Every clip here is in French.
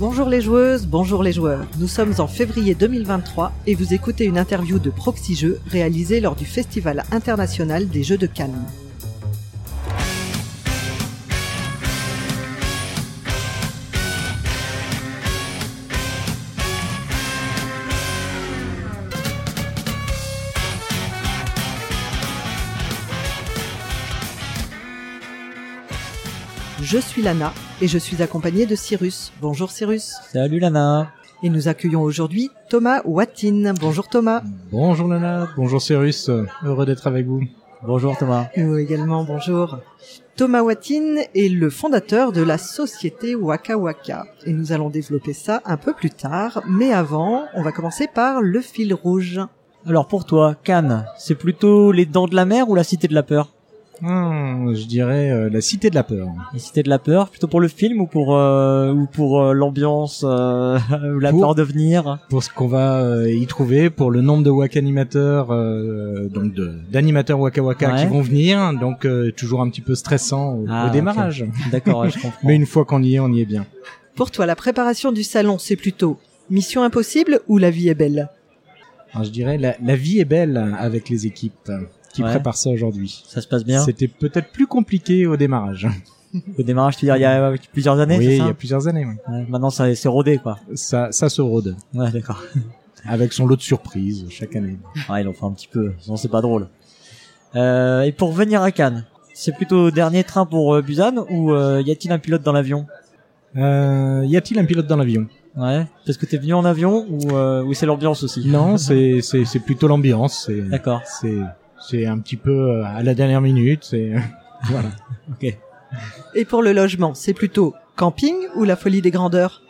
Bonjour les joueuses, bonjour les joueurs. Nous sommes en février 2023 et vous écoutez une interview de Proxy Jeux réalisée lors du Festival international des Jeux de Cannes. Suis Lana et je suis accompagnée de Cyrus. Bonjour Cyrus. Salut Lana. Et nous accueillons aujourd'hui Thomas Wattin. Bonjour Thomas. Bonjour Lana, bonjour Cyrus, heureux d'être avec vous. Bonjour Thomas. Nous également, bonjour. Thomas Wattin est le fondateur de la société Waka Waka et nous allons développer ça un peu plus tard. Mais avant, on va commencer par le fil rouge. Alors pour toi, Cannes, c'est plutôt les dents de la mer ou la cité de la peur? Hmm, je dirais euh, la cité de la peur. La cité de la peur, plutôt pour le film ou pour euh, ou pour euh, l'ambiance euh, ou la Pour- peur de venir? Pour ce qu'on va euh, y trouver, pour le nombre de waka animateurs, euh, donc de- d'animateurs waka waka Ouais. qui vont venir, donc euh, toujours un petit peu stressant au, Ah, au démarrage. D'accord, ouais, je comprends. Mais une fois qu'on y est, on y est bien. Pour toi, la préparation du salon, c'est plutôt mission impossible ou la vie est belle? Alors, je dirais la, la vie est belle avec les équipes qui Ouais. préparent ça aujourd'hui. Ça se passe bien. C'était peut-être plus compliqué au démarrage. Au démarrage, tu veux dire il y a plusieurs années, oui, c'est il ça y a plusieurs années. oui. Ouais, Maintenant, ça c'est rodé quoi. Ça, ça se rôde Ouais, d'accord. avec son lot de surprises chaque année. Ouais, ils l'ont fait un petit peu. Sinon, c'est pas drôle. Euh, et pour venir à Cannes, c'est plutôt dernier train pour euh, Busan ou euh, y a-t-il un pilote dans l'avion? Euh, y a-t-il un pilote dans l'avion? Ouais. Parce que t'es venu en avion ou euh, ou c'est l'ambiance aussi? Non, c'est c'est c'est plutôt l'ambiance. D'accord. c'est c'est un petit peu euh, à la dernière minute. C'est voilà. Ok. Et pour le logement, c'est plutôt camping ou la folie des grandeurs?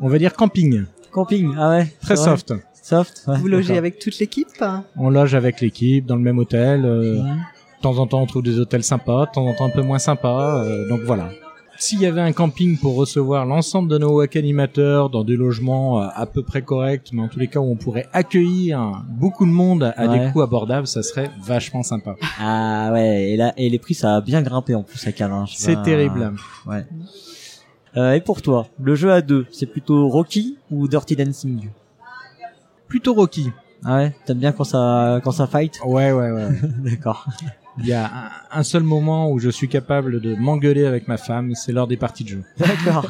On va dire camping, Camping. Ah ouais. très soft. Soft. Ouais, Vous logez avec toute l'équipe hein? On loge avec l'équipe dans le même hôtel. euh, Mhm. De temps en temps, on trouve des hôtels sympas, de temps en temps un peu moins sympas. euh, donc voilà. S'il y avait un camping pour recevoir l'ensemble de nos WAC animateurs dans des logements euh, à peu près corrects, mais en tous les cas où on pourrait accueillir beaucoup de monde à Ouais. des coûts abordables, ça serait vachement sympa. Ah ouais. Et là, et les prix, ça a bien grimpé en plus à sais C'est pas- terrible. Ouais. Euh, et pour toi, le jeu à deux, c'est plutôt Rocky ou Dirty Dancing? Plutôt Rocky. Ah ouais? T'aimes bien quand ça quand ça fight? Ouais, ouais, ouais. D'accord. Il y a un, un seul moment où je suis capable de m'engueuler avec ma femme, c'est lors des parties de jeu. D'accord.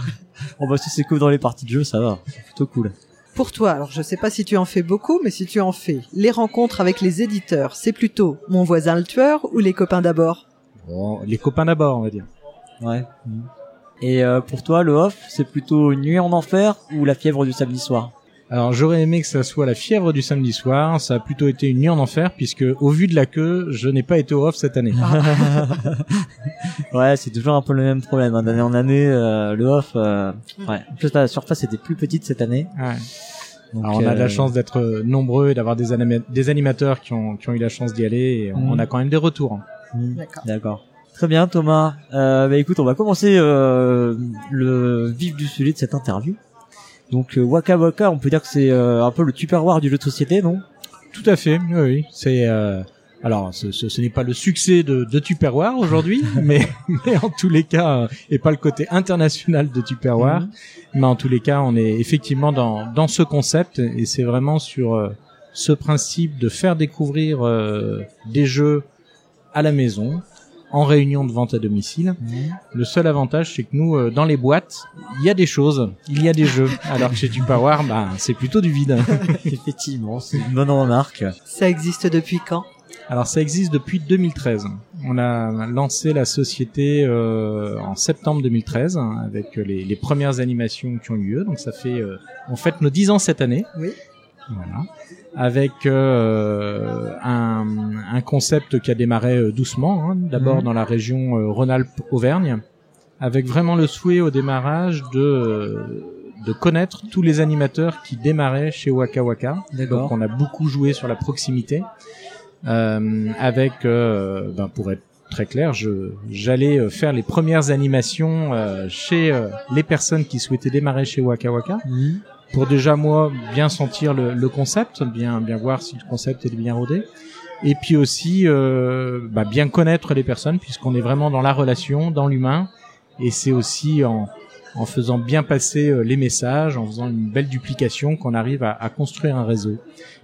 bon bah si c'est cool dans les parties de jeu, ça va. C'est plutôt cool. Pour toi, alors je sais pas si tu en fais beaucoup, mais si tu en fais, les rencontres avec les éditeurs, c'est plutôt mon voisin le tueur ou les copains d'abord? Bon, les copains d'abord, on va dire. Ouais. Et euh, pour toi, le off, c'est plutôt une nuit en enfer ou la fièvre du samedi soir? Alors j'aurais aimé que ça soit la fièvre du samedi soir, ça a plutôt été une nuit en enfer puisque au vu de la queue, je n'ai pas été au off cette année. Ouais, c'est toujours un peu le même problème. hein. D'année en année, euh, le off. euh, ouais. En plus, la surface était plus petite cette année. Ouais. Donc, Alors on a de la euh, chance d'être nombreux et d'avoir des, anima- des animateurs qui ont, qui ont eu la chance d'y aller et on a quand même des retours. hein. hmm, D'accord. D'accord. Très bien, Thomas. Euh, bah écoute, on va commencer euh, le vif du sujet de cette interview. Donc euh, Waka Waka, on peut dire que c'est euh, un peu le tupperware du jeu de société, non? Tout à fait, oui, oui. C'est euh, alors ce, ce, ce n'est pas le succès de, de Tupperware aujourd'hui, mais, mais en tous les cas, et pas le côté international de Tupperware, Mhm. mais en tous les cas, on est effectivement dans, dans ce concept et c'est vraiment sur euh, ce principe de faire découvrir euh, des jeux à la maison en réunion de vente à domicile. Mhm. Le seul avantage, c'est que nous, euh, dans les boîtes, il y a des choses, il y a des jeux, alors que chez Tupperware, bah, c'est plutôt du vide. Effectivement, c'est une bonne remarque. Ça existe depuis quand? Alors ça existe depuis 2013. On a lancé la société euh, en septembre 2013 hein, avec les, les premières animations qui ont eu lieu. Donc ça fait euh, on fête nos 10 ans cette année. Oui. Voilà. Avec euh, un, un concept qui a démarré euh, doucement, hein, d'abord Mhm. dans la région euh, Rhône-Alpes-Auvergne, avec vraiment le souhait au démarrage de euh, de connaître tous les animateurs qui démarraient chez Waka Waka. Donc on a beaucoup joué sur la proximité, euh, avec, euh, ben, pour être très clair, je j'allais faire les premières animations euh, chez euh, les personnes qui souhaitaient démarrer chez Waka Waka, Mhm. Pour déjà moi bien sentir le, le concept, bien bien voir si le concept est bien rodé, et puis aussi euh, bah, bien connaître les personnes puisqu'on est vraiment dans la relation, dans l'humain, et c'est aussi en en faisant bien passer euh, les messages, en faisant une belle duplication, qu'on arrive à, à construire un réseau.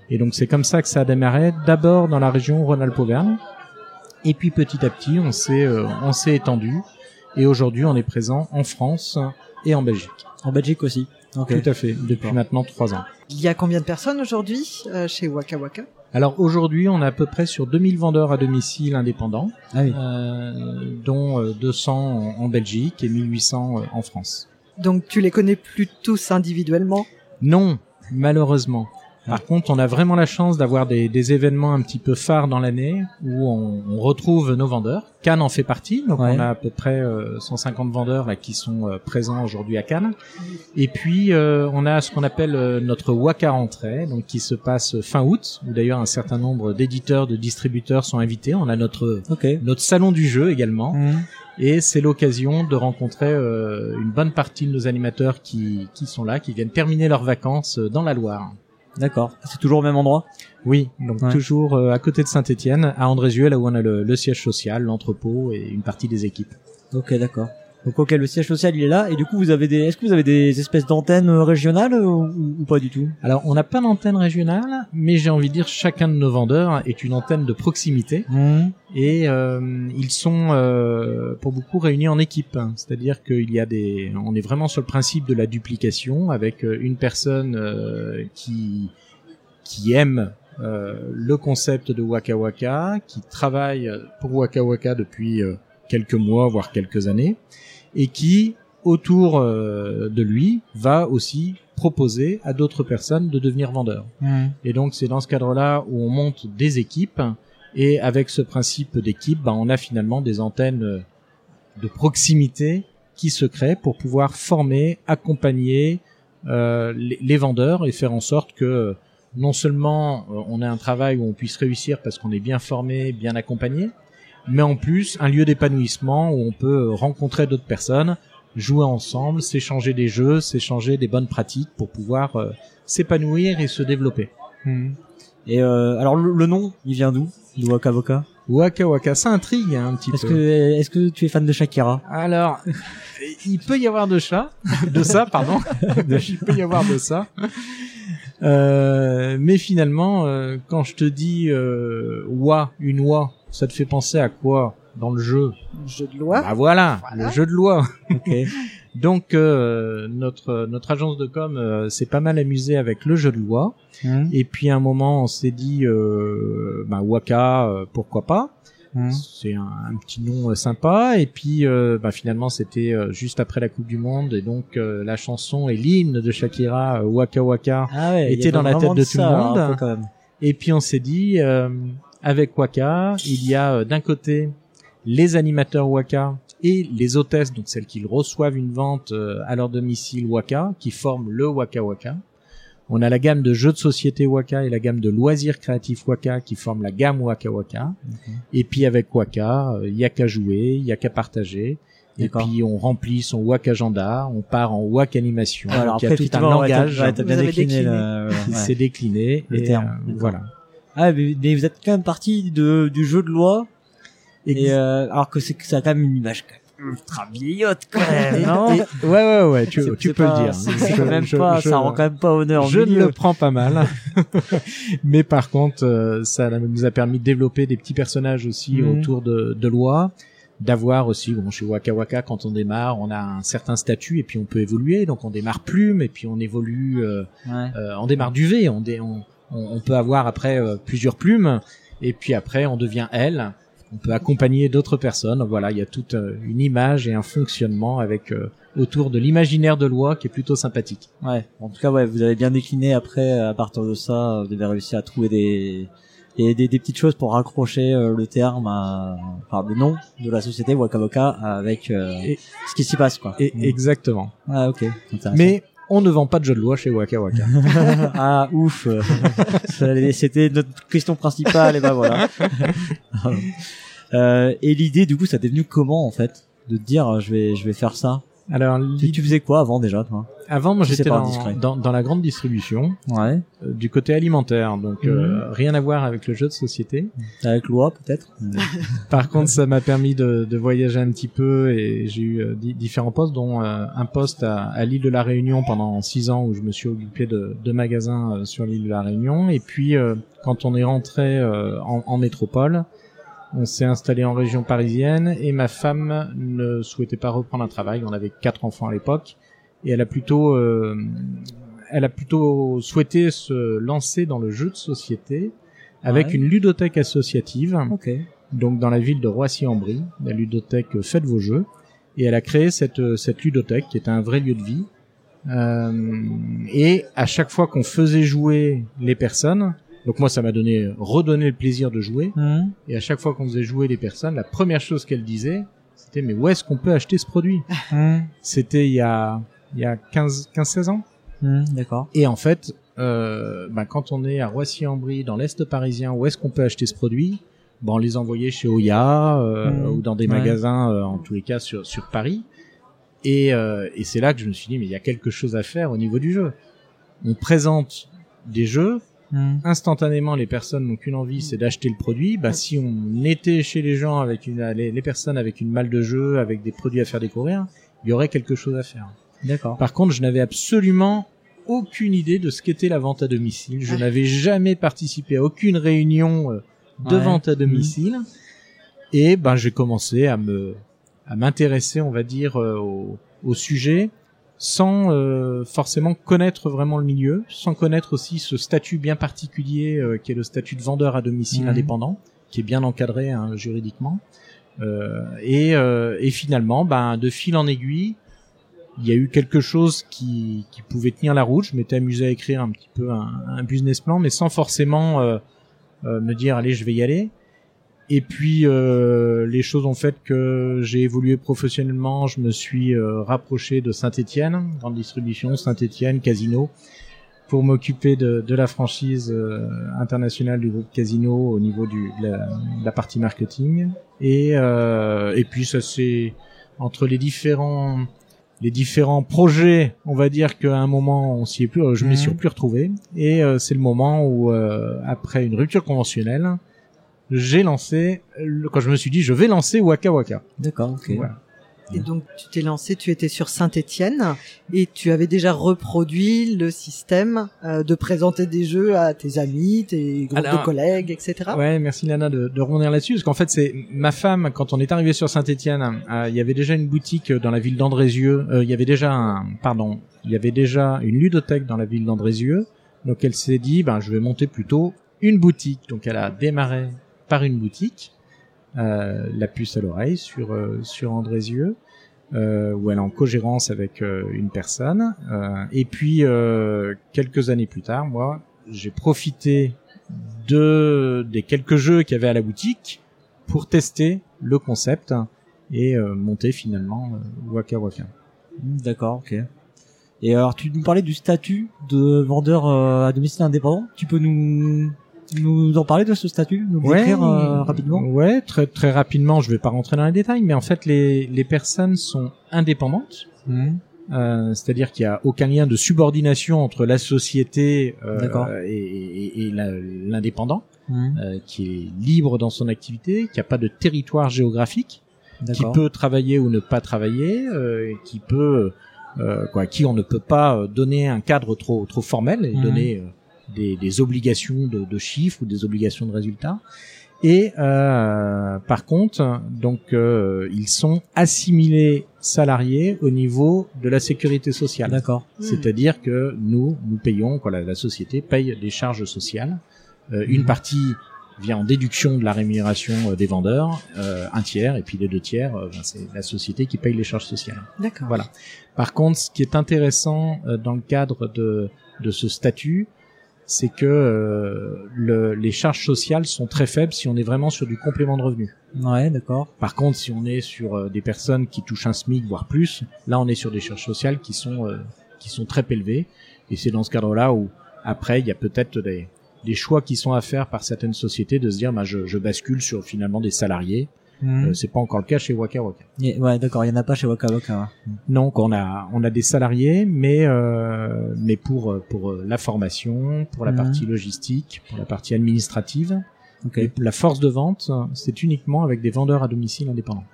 Et donc c'est comme ça que ça a démarré, d'abord dans la région Rhône-Alpes-Auvergne, et puis petit à petit on s'est euh, on s'est étendu, et aujourd'hui on est présent en France et en Belgique. En Belgique aussi. Tout à fait, depuis maintenant trois ans. Il y a combien de personnes aujourd'hui euh, chez Waka Waka? Alors aujourd'hui on est à peu près sur 2000 vendeurs à domicile indépendants, Ah oui. euh, dont euh, 200 en, en Belgique et 1800 euh, en France. Donc tu les connais plus tous individuellement? Non, malheureusement. Par contre, on a vraiment la chance d'avoir des, des événements un petit peu phares dans l'année où on, on retrouve nos vendeurs. Cannes en fait partie, donc Ouais. on a à peu près euh, 150 vendeurs là, qui sont euh, présents aujourd'hui à Cannes. Et puis euh, on a ce qu'on appelle euh, notre Waka rentrée, donc qui se passe fin août, où d'ailleurs un certain nombre d'éditeurs, de distributeurs sont invités. On a notre notre salon du jeu également. Mhm. Et c'est l'occasion de rencontrer euh, une bonne partie de nos animateurs qui, qui sont là, qui viennent terminer leurs vacances euh, dans la Loire. D'accord. C'est toujours au même endroit? Oui, donc Ouais. toujours euh, à côté de Saint-Étienne, à Andrézieux, là où on a le, le siège social, l'entrepôt et une partie des équipes. Ok, d'accord. Donc ok, le siège social il est là et du coup vous avez des, est-ce que vous avez des espèces d'antennes euh, régionales euh, ou, ou pas du tout? Alors, on n'a pas d'antenne régionale, mais j'ai envie de dire chacun de nos vendeurs est une antenne de proximité Mhm. et euh, ils sont euh, pour beaucoup réunis en équipe. C'est-à-dire qu'il y a des, on est vraiment sur le principe de la duplication avec euh, une personne euh, qui qui aime euh, le concept de Waka Waka, qui travaille pour Waka Waka depuis quelques mois voire quelques années et qui autour euh, de lui va aussi proposer à d'autres personnes de devenir vendeurs. Mhm. Et donc c'est dans ce cadre-là où on monte des équipes et avec ce principe d'équipe, bah, on a finalement des antennes euh, de proximité qui se créent pour pouvoir former, accompagner euh, les, les vendeurs et faire en sorte que non seulement on a un travail où on puisse réussir parce qu'on est bien formé, bien accompagné, mais en plus un lieu d'épanouissement où on peut rencontrer d'autres personnes, jouer ensemble, s'échanger des jeux, s'échanger des bonnes pratiques pour pouvoir euh, s'épanouir et se développer. Mhm. Et euh, alors le, le nom, il vient d'où De Waka Waka Waka Waka, ça intrigue hein, un petit Est-ce peu. que est-ce que tu es fan de Shakira? Alors, il peut y avoir de ça, de ça, pardon. il peut y avoir de ça. Euh, mais finalement, euh, quand je te dis euh, wa, une wa, ça te fait penser à quoi dans le jeu Jeu de loi. Bah voilà, Voilà. le jeu de loi. Ok. Donc euh, notre notre agence de com euh, s'est pas mal amusée avec le jeu de loi. Mhm. Et puis à un moment, on s'est dit, euh, bah Waka, euh, pourquoi pas Mhm. C'est un, un petit nom euh, sympa. Et puis euh, bah, finalement, c'était euh, juste après la Coupe du Monde, et donc euh, la chanson et l'hymne de Shakira, euh, Waka Waka. Ah ouais. était dans la tête de tout le monde. un peu quand même. Et puis on s'est dit, euh, avec Waka, il y a euh, d'un côté les animateurs Waka et les hôtesses, donc celles qui reçoivent une vente euh, à leur domicile Waka, qui forment le Waka Waka. On a la gamme de jeux de société Waka et la gamme de loisirs créatifs Waka qui forment la gamme Waka Waka. Et puis avec Waka, euh, il y a qu'à jouer, il y a qu'à partager. Et puis on remplit son Waka agenda, on part en Waka animation. Ouais, alors Donc, il y a après, tout un ouais, langage ouais, bien avez décliné, décliné. le- qui ouais. s'est décliné. Le et, terme, euh, voilà. Ah mais, mais vous êtes quand même parti de du jeu de loi et euh, alors que c'est que ça a quand même une image ultra vieillotte quand même. Non et- ouais, ouais, ouais, tu, tu peux pas- le dire. C'est même je- pas, je- ça rend quand même pas honneur. Je milieu. le prends pas mal. Mais par contre, euh, ça nous a permis de développer des petits personnages aussi Mhm. autour de, de Loi. D'avoir aussi, bon, chez Waka Waka, quand on démarre, on a un certain statut et puis on peut évoluer. Donc on démarre plume et puis on évolue, euh, Ouais. euh, on démarre duvet. On, dé- on, on, on peut avoir après euh, plusieurs plumes et puis après on devient elle. On peut accompagner d'autres personnes. Voilà, il y a toute euh, une image et un fonctionnement avec euh, autour de l'imaginaire de Loi qui est plutôt sympathique. Ouais. En tout cas, ouais, vous avez bien décliné. Après, à partir de ça, vous avez réussi à trouver des et des, des petites choses pour raccrocher euh, le terme, à, enfin le nom de la société Waka Waka avec euh, Et- ce qui s'y passe, quoi. Et, Mm. Exactement. Ah ok. Mais on ne vend pas de jeux de loi chez Waka Waka. ah ouf. C'était notre question principale et ben voilà. euh, et l'idée, du coup, ça t'est venu comment en fait de te dire je vais je vais faire ça? Alors Tu, tu faisais quoi avant déjà, toi? Avant, moi, j'étais dans, dans, dans la grande distribution, Ouais. euh, du côté alimentaire, donc euh, Mhm. rien à voir avec le jeu de société. Avec loi peut-être. Par contre, ça m'a permis de, de voyager un petit peu et j'ai eu euh, di- différents postes, dont un poste à, à l'île de la Réunion pendant six ans où je me suis occupé de, de magasins sur l'île de la Réunion. Et puis, quand on est rentré en, en métropole, on s'est installé en région parisienne et ma femme ne souhaitait pas reprendre un travail. On avait quatre enfants à l'époque et elle a plutôt, euh, elle a plutôt souhaité se lancer dans le jeu de société avec Ouais. une ludothèque associative Ok. donc dans la ville de Roissy-en-Brie, la ludothèque Faites vos jeux, et elle a créé cette euh, cette ludothèque qui est un vrai lieu de vie. Euh, et à chaque fois qu'on faisait jouer les personnes, donc moi ça m'a donné redonné le plaisir de jouer, Mhm. et à chaque fois qu'on faisait jouer les personnes, la première chose qu'elle disait, c'était mais où est-ce qu'on peut acheter ce produit? Mhm. C'était il y a il y a 15 15 16 ans. Mhm, D'accord. Et en fait, euh, bah, quand on est à Roissy-en-Brie, dans l'est parisien, où est-ce qu'on peut acheter ce produit? Bon, on les envoyait chez Oya euh, Mhm. ou dans des Ouais. magasins, euh, en tous les cas sur sur Paris. Et, euh, et c'est là que je me suis dit, mais il y a quelque chose à faire au niveau du jeu. On présente des jeux, Mhm. instantanément les personnes n'ont qu'une envie, c'est d'acheter le produit. Bah, si on était chez les gens avec une, les, les personnes avec une malle de jeu, avec des produits à faire découvrir, il y aurait quelque chose à faire. D'accord. Par contre, je n'avais absolument aucune idée de ce qu'était la vente à domicile. Je n'avais jamais participé à aucune réunion euh, de Ouais. vente à domicile. Et ben, j'ai commencé à me à m'intéresser, on va dire, euh, au, au sujet, sans euh, forcément connaître vraiment le milieu, sans connaître aussi ce statut bien particulier euh, qui est le statut de vendeur à domicile Mhm. indépendant, qui est bien encadré hein, juridiquement. Euh, et, euh, et finalement, ben, de fil en aiguille, il y a eu quelque chose qui, pouvait tenir la route. Je m'étais amusé à écrire un petit peu un, business plan, mais sans forcément euh, euh, me dire allez, je vais y aller. Et puis euh, les choses ont fait que j'ai évolué professionnellement. Je me suis euh, rapproché de Saint-Étienne, grande distribution, Saint-Étienne, Casino, pour m'occuper de, de la franchise internationale du groupe Casino au niveau de, la, de la partie marketing. Et, et puis ça c'est entre les différents les différents projets, on va dire qu'à un moment on s'y est plus, je m'y Mhm. suis plus retrouvé. Et euh, c'est le moment où euh, après une rupture conventionnelle, j'ai lancé, le- quand je me suis dit je vais lancer Waka Waka. D'accord. Ok. Voilà. Et donc tu t'es lancé, tu étais sur Saint-Étienne et tu avais déjà reproduit le système euh, de présenter des jeux à tes amis, tes groupes Alors, de collègues, etc. Ouais, merci Lana de, de rebondir là-dessus, parce qu'en fait c'est ma femme quand on est arrivé sur Saint-Étienne, euh, il y avait déjà une boutique dans la ville d'Andrézieux, euh, il y avait déjà un, pardon, il y avait déjà une ludothèque dans la ville d'Andrézieux, donc elle s'est dit ben je vais monter plutôt une boutique, donc elle a démarré par une boutique, euh, la puce à l'oreille sur euh, sur Andrézieux. Euh, où elle est en cogérance avec euh, une personne. Euh, et puis euh, quelques années plus tard, moi, j'ai profité de des quelques jeux qu'il y avait à la boutique pour tester le concept et euh, monter finalement euh, Waka Waka. D'accord. Ok. Et alors, tu nous parlais du statut de vendeur euh, à domicile indépendant. Tu peux nous nous en parler de ce statut, nous le décrire euh, rapidement. Ouais, très très rapidement. Je vais pas rentrer dans les détails, mais en fait les les personnes sont indépendantes. Mhm. Euh, c'est-à-dire qu'il y a aucun lien de subordination entre la société euh, et, et- et l'indépendant, Mhm. euh, qui est libre dans son activité, qui a pas de territoire géographique, qui peut travailler ou ne pas travailler, euh, qui peut euh, quoi, à qui on ne peut pas donner un cadre trop trop formel et Mhm. donner euh, des, des obligations de, de chiffres ou des obligations de résultats. Et euh, par contre, donc euh, ils sont assimilés salariés au niveau de la sécurité sociale. D'accord. Hmm. C'est-à-dire que nous, nous payons, quoi, la, la société paye des charges sociales. Euh, Une Mhm. partie vient en déduction de la rémunération euh, des vendeurs, euh, un tiers, et puis les deux tiers, euh, ben, c'est la société qui paye les charges sociales. D'accord. Voilà. Par contre, ce qui est intéressant euh, dans le cadre de, de ce statut, c'est que euh, le- les charges sociales sont très faibles si on est vraiment sur du complément de revenu. Ouais, d'accord. Par contre, si on est sur euh, des personnes qui touchent un SMIC voire plus, là on est sur des charges sociales qui sont euh, qui sont très élevées. Et c'est dans ce cadre-là où après il y a peut-être des, des choix qui sont à faire par certaines sociétés de se dire bah, je, je bascule sur finalement des salariés Euh, c'est pas encore le cas chez Waka Waka. Et- ouais, d'accord, il y en a pas chez Waka Waka. Donc on a on a des salariés, mais euh, mais pour pour euh, la formation, pour la Mhm. partie logistique, pour la partie administrative, Ok, et la force de vente, c'est uniquement avec des vendeurs à domicile indépendants.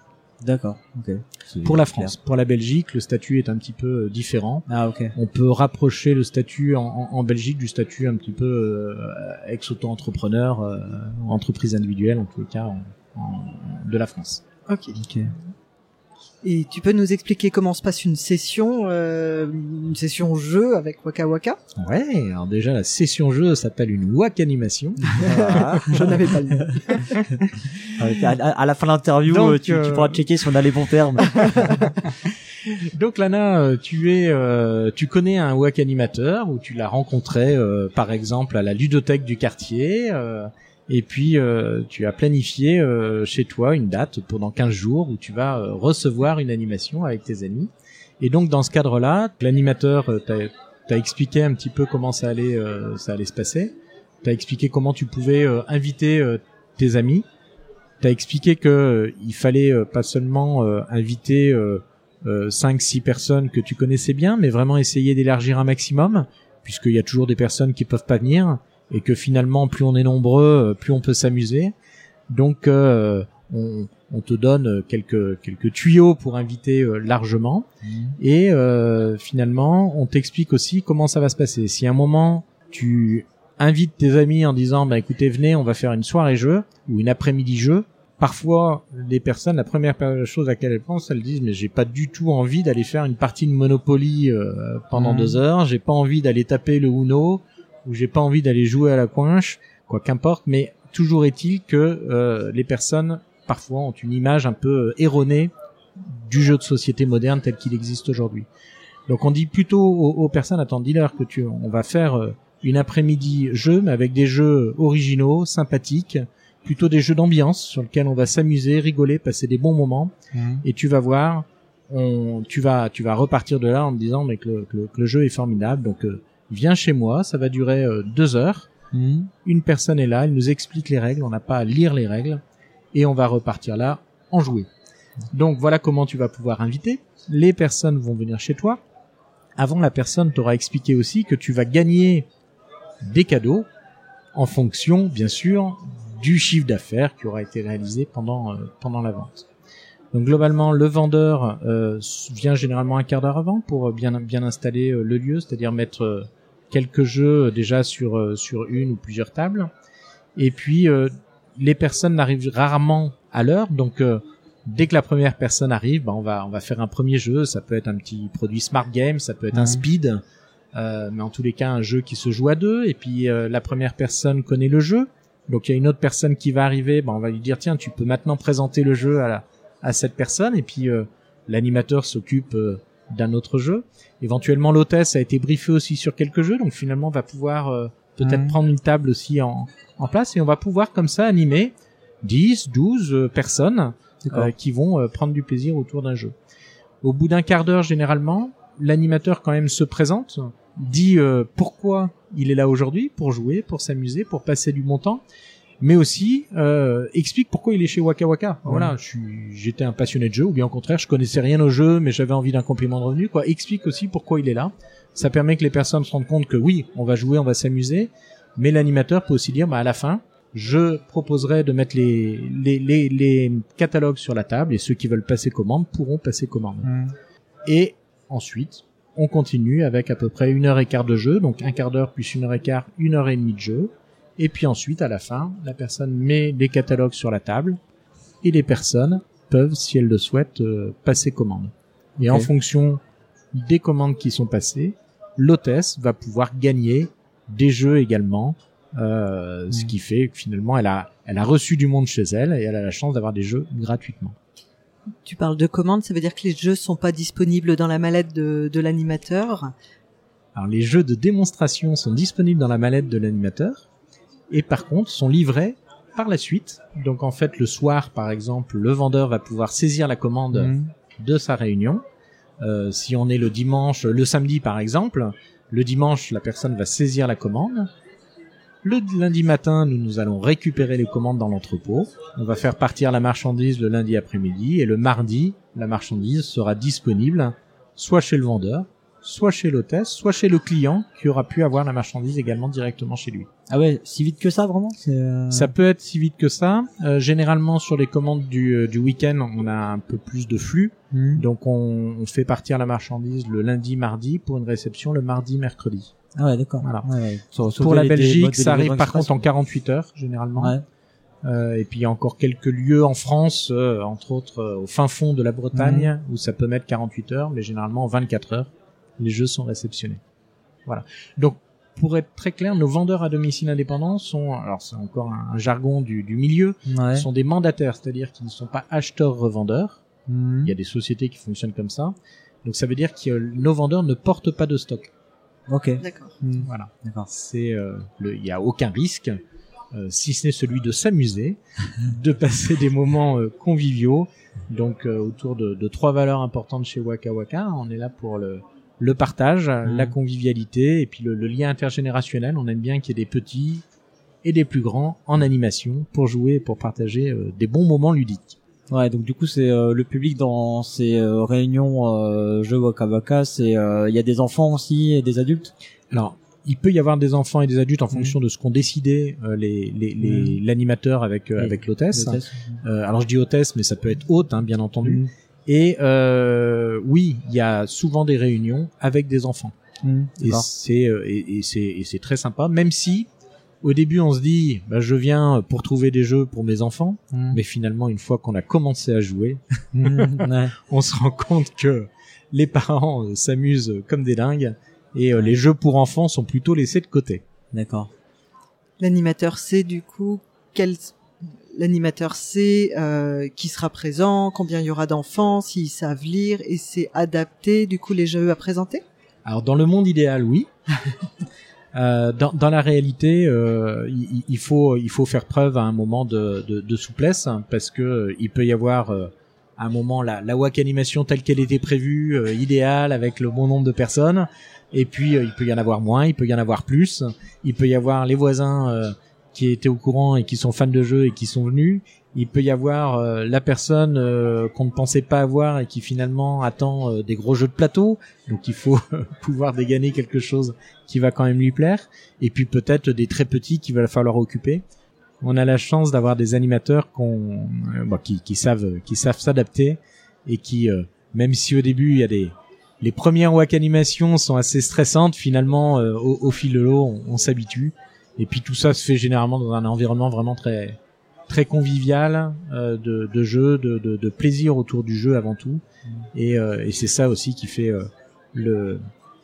d'accord, ok. C'est Pour la clair. France, pour la Belgique, le statut est un petit peu euh, différent. Ah, ok. On peut rapprocher le statut en, en- en Belgique du statut un petit peu euh, ex-auto-entrepreneur, euh, entreprise individuelle en tous les cas en- de la France. Ok. Ok. Et tu peux nous expliquer comment se passe une session, euh, une session jeu avec Waka Waka? Ouais, alors déjà la session jeu s'appelle une WAC animation. Je n'avais pas le. Avec- à, à- à la fin de l'interview, euh, tu, euh, pourras checker si on a les bons termes. Donc Lana, euh, tu es, euh, tu connais un WAC animateur ou tu l'as rencontré euh, par exemple à la ludothèque du quartier euh, et puis euh, tu as planifié euh, chez toi une date pendant 15 jours où tu vas euh, recevoir une animation avec tes amis. Et donc dans ce cadre-là, l'animateur t'a expliqué un petit peu comment ça allait, ça allait se passer. T'as expliqué comment tu pouvais inviter tes amis. T'as expliqué que il fallait pas seulement inviter euh, euh, 5-6 personnes que tu connaissais bien, mais vraiment essayer d'élargir un maximum, puisqu'il y a toujours des personnes qui peuvent pas venir, et que finalement, plus on est nombreux, euh, plus on peut s'amuser. Donc, euh, on, on te donne quelques, quelques tuyaux pour inviter euh, largement, et euh, finalement, on t'explique aussi comment ça va se passer. Si à un moment, tu invites tes amis en disant, bah écoutez, venez, on va faire une soirée jeu, ou une après-midi jeu, parfois les personnes la première chose à laquelle elles pensent elles disent mais j'ai pas du tout envie d'aller faire une partie de Monopoly euh, pendant Mhm. deux heures j'ai pas envie d'aller taper le Uno ou j'ai pas envie d'aller jouer à la coinche quoi qu'importe mais toujours est-il que euh, les personnes parfois ont une image un peu euh, erronée du jeu de société moderne tel qu'il existe aujourd'hui donc on dit plutôt aux, aux personnes attends dis-leur que tu on va faire euh, une après-midi jeu mais avec des jeux originaux sympathiques plutôt des jeux d'ambiance sur lesquels on va s'amuser, rigoler, passer des bons moments. Et tu vas voir, on, tu vas, tu vas repartir de là en te disant mais que le, que le- que le jeu est formidable. Donc euh, viens chez moi, ça va durer euh, deux heures. Mhm. Une personne est là, elle nous explique les règles, on n'a pas à lire les règles et on va repartir là en jouer. Donc voilà comment tu vas pouvoir inviter. Les personnes vont venir chez toi. Avant, la personne t'aura expliqué aussi que tu vas gagner des cadeaux en fonction, bien sûr, du chiffre d'affaires qui aura été réalisé pendant, euh, pendant la vente. Donc globalement, le vendeur euh, vient généralement un quart d'heure avant pour bien, bien installer euh, le lieu, c'est-à-dire mettre quelques jeux euh, déjà sur, euh, sur une ou plusieurs tables. Et puis, euh, les personnes n'arrivent rarement à l'heure, donc dès que la première personne arrive, bah, on va on va faire un premier jeu. Ça peut être un petit produit smart game, ça peut être un Mhm. speed, euh, mais en tous les cas un jeu qui se joue à deux. Et puis euh, la première personne connaît le jeu, donc il y a une autre personne qui va arriver. Bah, on va lui dire tiens tu peux maintenant présenter le jeu à la, à cette personne. Et puis euh, l'animateur s'occupe d'un autre jeu. Éventuellement l'hôtesse a été briefée aussi sur quelques jeux, donc finalement on va pouvoir euh, peut-être prendre une table aussi en, en place et on va pouvoir comme ça animer 10, 12 euh, personnes euh, qui vont euh, prendre du plaisir autour d'un jeu. Au bout d'un quart d'heure, généralement, l'animateur quand même se présente, dit euh, pourquoi il est là aujourd'hui, pour jouer, pour s'amuser, pour passer du bon temps, mais aussi euh, explique pourquoi il est chez Waka Waka. Voilà, je suis, j'étais un passionné de jeu, ou bien au contraire, je connaissais rien au jeu, mais j'avais envie d'un complément de revenu. Quoi, explique aussi pourquoi il est là. Ça permet que les personnes se rendent compte que oui, on va jouer, on va s'amuser, mais l'animateur peut aussi dire, bah à la fin, je proposerai de mettre les, les, les, les catalogues sur la table et ceux qui veulent passer commande pourront passer commande. Mhm. Et ensuite, on continue avec à peu près une heure et quart de jeu, donc un quart d'heure plus une heure et quart, une heure et demie de jeu. Et puis ensuite, à la fin, la personne met les catalogues sur la table et les personnes peuvent, si elles le souhaitent, euh, passer commande. Et en fonction des commandes qui sont passées, l'hôtesse va pouvoir gagner des jeux également, euh, ce qui fait que finalement, elle a, elle a reçu du monde chez elle et elle a la chance d'avoir des jeux gratuitement. Tu parles de commandes, ça veut dire que les jeux sont pas disponibles dans la mallette de, de l'animateur? Alors les jeux de démonstration sont disponibles dans la mallette de l'animateur et par contre sont livrés par la suite. Donc en fait le soir par exemple le vendeur va pouvoir saisir la commande Mhm. de sa réunion. Euh, si on est le dimanche, le samedi par exemple, le dimanche la personne va saisir la commande Le lundi matin, nous, nous allons récupérer les commandes dans l'entrepôt. On va faire partir la marchandise le lundi après-midi et le mardi, la marchandise sera disponible soit chez le vendeur, soit chez l'hôtesse, soit chez le client qui aura pu avoir la marchandise également directement chez lui. Ah ouais, si vite que ça vraiment euh, Ça peut être si vite que ça. Euh, généralement sur les commandes du, euh, du week-end, on a un peu plus de flux. hmm. Donc on, on fait partir la marchandise le lundi, mardi pour une réception le mardi, mercredi. Ah ouais, d'accord. Voilà. Ouais, ouais. Pour la Belgique, ça arrive par contre en 48 heures généralement. Ouais. Euh, et puis il y a encore quelques lieux en France, euh, entre autres euh, au fin fond de la Bretagne, où ça peut mettre 48 heures, mais généralement en 24 heures, les jeux sont réceptionnés. Voilà. Donc pour être très clair, nos vendeurs à domicile indépendants sont, alors c'est encore un, un jargon du, du milieu, Ouais. sont des mandataires, c'est-à-dire qu'ils ne sont pas acheteurs-revendeurs. Hmm. Il y a des sociétés qui fonctionnent comme ça. Donc ça veut dire que nos vendeurs ne portent pas de stock. Ok. D'accord. Hmm. Voilà. D'accord. C'est euh, le, il y a aucun risque, euh, si ce n'est celui de s'amuser, de passer des moments euh, conviviaux. Donc euh, autour de, de trois valeurs importantes chez Waka Waka, on est là pour le, le partage, la convivialité et puis le, le lien intergénérationnel. On aime bien qu'il y ait des petits et des plus grands en animation pour jouer et pour partager euh, des bons moments ludiques. Ouais, donc du coup c'est euh, le public dans ces euh, réunions jeux Waka Waka, c'est il y a des enfants aussi et des adultes? Alors, il peut y avoir des enfants et des adultes en fonction de ce qu'ont décidé euh, les les- les- l'animateur avec euh, avec l'hôtesse. Euh, alors je dis hôtesse, mais ça peut être hôte, hein, bien entendu. Hmm. Et euh, oui, il y a souvent des réunions avec des enfants. Et c'est euh, et, et c'est et c'est très sympa, même si au début on se dit, bah, je viens pour trouver des jeux pour mes enfants, Hmm. mais finalement une fois qu'on a commencé à jouer. Ouais. on se rend compte que les parents euh, s'amusent comme des dingues et euh, les jeux pour enfants sont plutôt laissés de côté. D'accord. L'animateur sait du coup quel l'animateur sait euh, qui sera présent, combien il y aura d'enfants, s'ils savent lire et c'est adapté du coup les jeux à présenter? Alors dans le monde idéal, oui. Euh, dans, dans la réalité, euh, il, il faut il faut faire preuve à un moment de, de, de souplesse hein, parce que euh, il peut y avoir euh, à un moment la, la WAC animation telle qu'elle était prévue, euh, idéale avec le bon nombre de personnes, et puis il peut y en avoir moins, il peut y en avoir plus, il peut y avoir les voisins euh, qui étaient au courant et qui sont fans de jeux et qui sont venus, il peut y avoir euh, la personne euh, qu'on ne pensait pas avoir et qui finalement attend euh, des gros jeux de plateau, donc il faut pouvoir dégainer quelque chose qui va quand même lui plaire, et puis peut-être des très petits qu'il va falloir occuper. On a la chance d'avoir des animateurs qu'on, bah, qui, qui savent, qui savent s'adapter et qui, euh, même si au début il y a des, les premières WAC animations sont assez stressantes, finalement euh, au, au fil de l'eau on s'habitue, et puis tout ça se fait généralement dans un environnement vraiment très, très convivial euh, de, de jeu, de, de, de plaisir autour du jeu avant tout, et, euh, et c'est ça aussi qui fait euh, le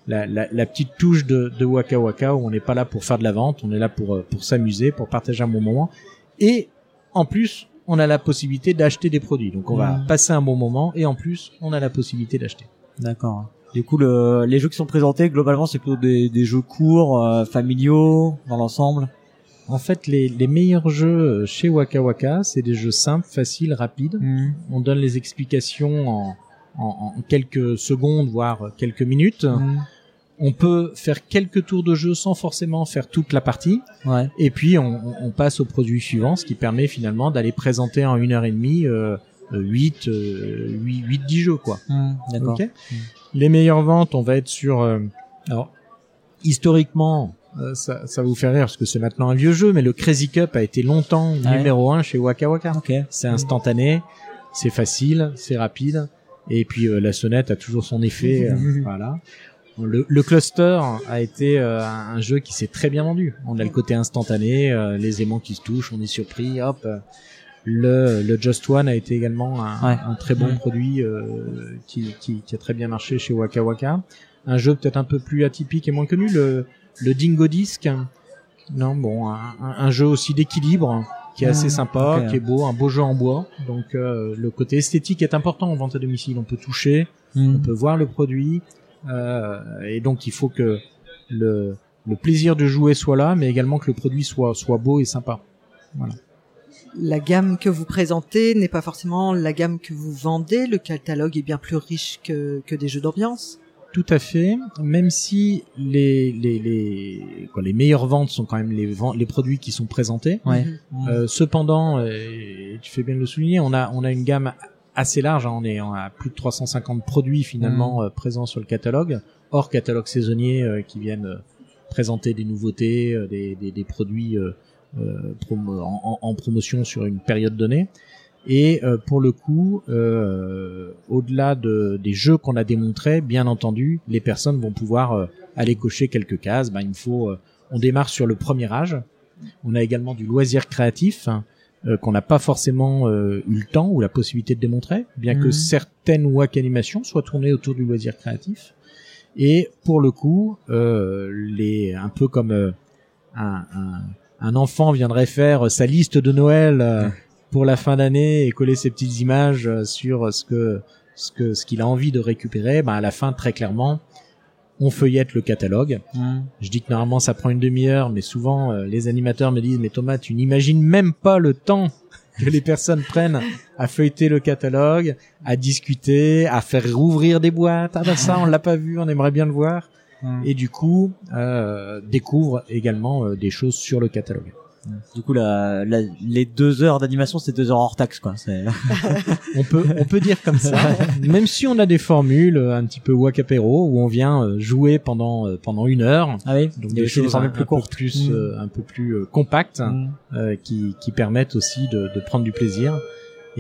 la, la, la petite touche de, de Waka Waka où on n'est pas là pour faire de la vente, on est là pour, euh, pour s'amuser, pour partager un bon moment. Et en plus, on a la possibilité d'acheter des produits. Donc on va Mhm. passer un bon moment et en plus, on a la possibilité d'acheter. D'accord. Du coup, le, les jeux qui sont présentés, globalement, c'est plutôt des, des jeux courts, euh, familiaux, dans l'ensemble. En fait, les, les meilleurs jeux chez Waka Waka, c'est des jeux simples, faciles, rapides. Hmm. On donne les explications en, en, en quelques secondes, voire quelques minutes. Hmm. On peut faire quelques tours de jeu sans forcément faire toute la partie. Ouais. Et puis on, passe au produit suivant, ce qui permet finalement d'aller présenter en une heure et demie euh, 8, euh, 8, 8, 10 jeux quoi. Hmm. D'accord. Les meilleures ventes, on va être sur. euh, alors historiquement, euh, ça, ça va vous faire rire parce que c'est maintenant un vieux jeu, mais le Crazy Cup a été longtemps Ouais. numéro un chez Waka Waka. Ok. C'est instantané, c'est facile, c'est rapide, et puis euh, la sonnette a toujours son effet. euh, voilà. Le, le cluster a été euh, un un jeu qui s'est très bien vendu. On a le côté instantané, euh, les aimants qui se touchent, on est surpris, hop. Le, le Just One a été également un, Ouais. un très bon produit euh, qui, qui, qui a très bien marché chez Waka Waka. Un jeu peut-être un peu plus atypique et moins connu, le, le Dingo Disc. Non, bon, un, un- jeu aussi d'équilibre qui est assez sympa, qui est beau, un beau jeu en bois. Donc euh, le côté esthétique est important en vente à domicile. On peut toucher, Hmm. on peut voir le produit, euh, et donc il faut que le, le plaisir de jouer soit là, mais également que le produit soit soit beau et sympa. Voilà. La gamme que vous présentez n'est pas forcément la gamme que vous vendez. Le catalogue est bien plus riche que, que des jeux d'ambiance. tout à fait. Même si les les les quoi, les meilleures ventes sont quand même les les produits qui sont présentés. Ouais. Mhm. Euh, cependant, et tu fais bien de le souligner, on a on a une gamme assez large. hein. on est on a plus de 350 produits finalement euh, présents sur le catalogue, hors catalogue saisonnier euh, qui viennent euh, présenter des nouveautés, euh, des, des des produits euh, euh, promo- en, en- promotion sur une période donnée. Et euh, pour le coup, euh, au-delà de, des jeux qu'on a démontrés, bien entendu, les personnes vont pouvoir euh, aller cocher quelques cases. Ben, il faut, euh, on démarre sur le premier âge. On a également du loisir créatif hein, euh, qu'on n'a pas forcément euh, eu le temps ou la possibilité de démontrer, bien que Mhm. certaines WAC animations soient tournées autour du loisir créatif. Et pour le coup, euh, les un peu comme euh, un, un, un enfant viendrait faire sa liste de Noël euh, pour la fin d'année et coller ses petites images euh, sur ce que ce que ce qu'il a envie de récupérer, ben à la fin très clairement, on feuillette le catalogue. Je dis que normalement ça prend une demi-heure, mais souvent euh, les animateurs me disent mais Thomas, tu n'imagines même pas le temps que les personnes prennent à feuilleter le catalogue, à discuter, à faire rouvrir des boîtes. Ah ben ça, on l'a pas vu, on aimerait bien le voir. Mhm. Et du coup, euh, découvre également euh, des choses sur le catalogue. Du coup, la, la- les deux heures d'animation, c'est deux heures hors taxe, quoi. On peut, on peut dire comme ça. Même si on a des formules euh, un petit peu Wakapero où on vient euh, jouer pendant euh, pendant une heure, Ah oui. donc des choses un, plus un peu courtes. plus Mm. euh, un peu plus compactes, Mhm. euh, qui qui permettent aussi de, de prendre du plaisir.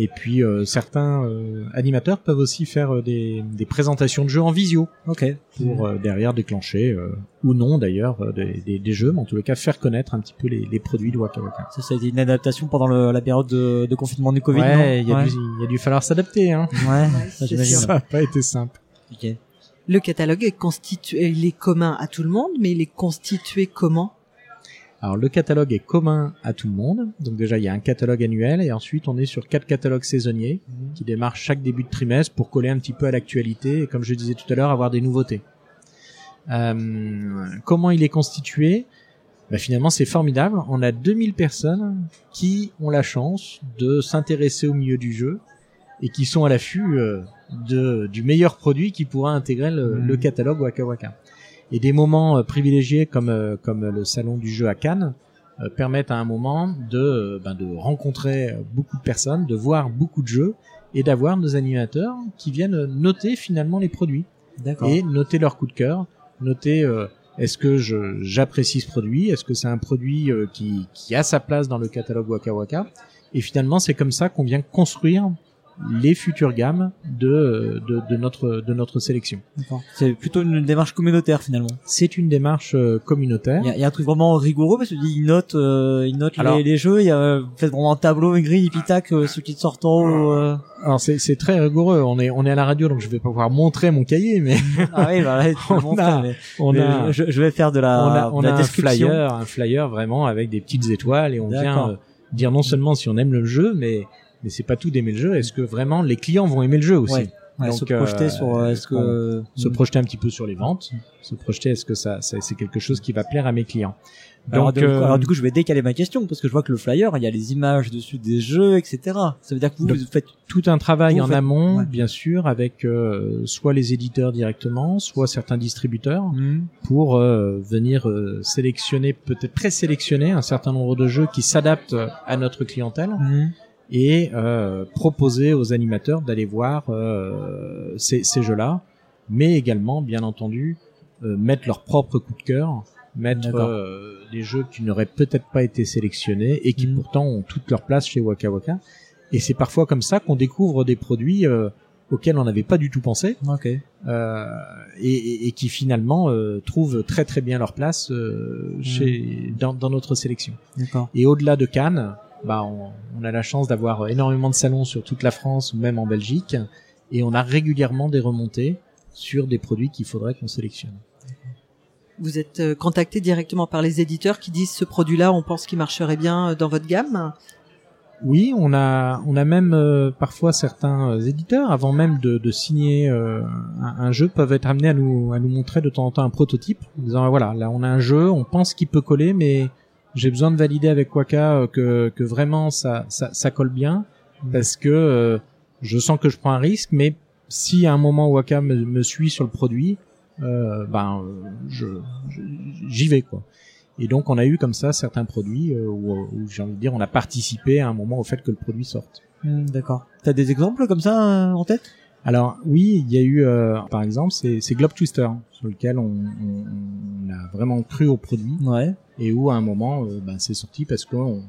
Et puis euh, certains euh, animateurs peuvent aussi faire euh, des, des présentations de jeux en visio Ok. pour euh, derrière déclencher euh, ou non d'ailleurs euh, des, des, des jeux, mais en tous les cas faire connaître un petit peu les, les produits de Waka Waka. Ça, ça a été une adaptation pendant le- la période de, de confinement du Covid, ouais, non il ouais. dû il y a dû falloir s'adapter. Hein. Ouais, j'imagine. Ça a pas été simple. Ok. Le catalogue est constitué, il est commun à tout le monde, mais il est constitué comment? Alors le catalogue est commun à tout le monde. Donc déjà il y a un catalogue annuel et ensuite on est sur quatre catalogues saisonniers qui démarrent chaque début de trimestre pour coller un petit peu à l'actualité et comme je disais tout à l'heure avoir des nouveautés. Euh, comment il est constitué? Bah, Finalement c'est formidable. On a 2000 personnes qui ont la chance de s'intéresser au milieu du jeu et qui sont à l'affût euh, de, du meilleur produit qui pourra intégrer le, Mhm. le catalogue Waka Waka. Et des moments euh, privilégiés comme, euh, comme le salon du jeu à Cannes euh, permettent à un moment de, ben, de rencontrer beaucoup de personnes, de voir beaucoup de jeux et d'avoir nos animateurs qui viennent noter finalement les produits. Et noter leur coup de cœur, noter euh, est-ce que je j'apprécie ce produit, est-ce que c'est un produit euh, qui, qui a sa place dans le catalogue Waka Waka. Et finalement c'est comme ça qu'on vient construire les futures gammes de, de, de notre de notre sélection. C'est plutôt une démarche communautaire finalement. C'est une démarche euh, communautaire. Il y, y a un truc vraiment rigoureux parce qu'il note, euh, il note Alors- les, les jeux. Il y a euh, faites vraiment un tableau, une grille, pitac, euh, ceux qui sortent en haut. euh. Alors c'est c'est très rigoureux. On est on est à la radio donc je vais pas pouvoir montrer mon cahier mais Ah oui, bah, là, On montrer, a- mais- on mais a je, je vais faire de la, on a, on a un flyer, un flyer vraiment avec des petites étoiles et on vient euh, dire non seulement si on aime le jeu, mais mais c'est pas tout d'aimer le jeu. Est-ce que vraiment les clients vont aimer le jeu aussi Ouais. Ouais, Donc, se projeter euh, sur euh, est-ce que Se projeter un petit peu sur les ventes, se projeter est-ce que ça, ça- c'est quelque chose qui va plaire à mes clients. alors, Donc euh, alors du coup je vais décaler ma question parce que je vois que le flyer il y a les images dessus des jeux etc. Ça veut dire que vous, Donc, vous faites tout un travail en faites- amont, ouais. bien sûr, avec euh, soit les éditeurs directement, soit certains distributeurs. pour euh, venir euh, sélectionner, peut-être présélectionner un certain nombre de jeux qui s'adaptent à notre clientèle Mhm. Et euh, proposer aux animateurs d'aller voir euh, ces, ces jeux-là, mais également, bien entendu, euh, mettre leur propre coup de cœur, mettre euh, des jeux qui n'auraient peut-être pas été sélectionnés et qui Mhm. pourtant ont toute leur place chez Waka Waka. Et c'est parfois comme ça qu'on découvre des produits euh, auxquels on n'avait pas du tout pensé Ok. euh, et, et- qui finalement euh, trouvent très très bien leur place euh, chez dans, dans notre sélection. Et au-delà de Cannes, bah on, on a la chance d'avoir énormément de salons sur toute la France ou même en Belgique, et on a régulièrement des remontées sur des produits qu'il faudrait qu'on sélectionne. Vous êtes euh, contacté directement par les éditeurs qui disent ce produit-là, on pense qu'il marcherait bien euh, dans votre gamme? Oui, on a on a même euh, parfois certains euh, éditeurs avant même de, de signer euh, un, un jeu peuvent être amenés à nous à nous montrer de temps en temps un prototype en disant voilà là on a un jeu on pense qu'il peut coller mais j'ai besoin de valider avec Waka euh, que que vraiment ça ça, ça colle bien parce que euh, je sens que je prends un risque mais si à un moment Waka me, me suit sur le produit euh, ben euh, je j'y vais quoi. Et donc on a eu comme ça certains produits euh, où, où j'ai envie de dire on a participé à un moment au fait que le produit sorte. Hmm, D'accord. T'as des exemples comme ça en tête? Alors oui, il y a eu euh, par exemple c'est Globe Twister sur lequel on, on, on a vraiment cru au produit Ouais. et où à un moment euh, ben, c'est sorti parce qu'on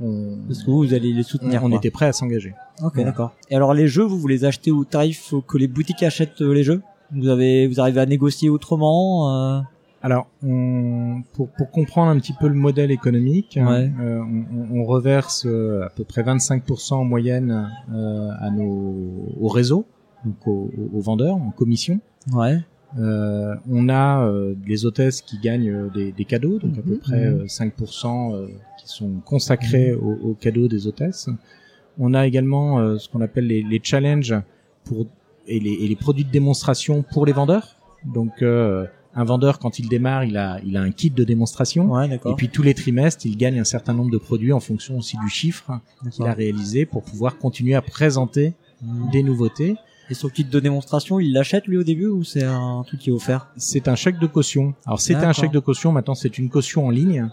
on, Parce que vous, vous allez les soutenir. on était prêt à s'engager. Ok, d'accord. Et alors les jeux, vous vous les achetez au tarif que les boutiques achètent euh, les jeux? Vous avez, vous arrivez à négocier autrement euh... Alors, on, pour, pour comprendre un petit peu le modèle économique, hein, Ouais. euh, on, on- on reverse euh, à peu près 25% en moyenne euh, à nos, au réseau, donc aux, vendeurs en commission. Ouais. Euh, on a euh, les hôtesses qui gagnent euh, des, des cadeaux, donc à peu Mhm. près Mhm. euh, 5% euh, qui sont consacrés aux, aux cadeaux des hôtesses. On a également euh, ce qu'on appelle les, les challenges pour et les, et les produits de démonstration pour les vendeurs. Donc euh, un vendeur quand il démarre, il a il a un kit de démonstration. Ouais, Et puis tous les trimestres, il gagne un certain nombre de produits en fonction aussi du chiffre qu'il a réalisé pour pouvoir continuer à présenter des nouveautés. Et son kit de démonstration, il l'achète lui au début ou c'est un truc qui est offert C'est un chèque de caution. Alors c'était un chèque de caution, maintenant c'est une caution en ligne.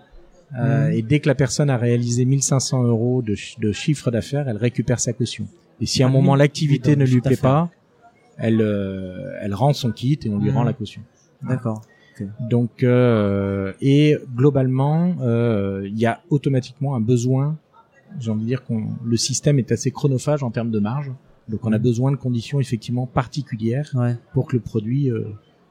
Euh, Mhm. Et dès que la personne a réalisé 1500 euros de, chi- de chiffre d'affaires, elle récupère sa caution. Et si à un Ah, moment l'activité ne lui plaît pas, elle euh, elle rend son kit et on lui rend la caution. D'accord. Donc euh, et globalement, euh, il y a automatiquement un besoin. J'ai envie de dire qu'on le système est assez chronophage en termes de marge. Donc on a besoin de conditions effectivement particulières Ouais. pour que le produit euh,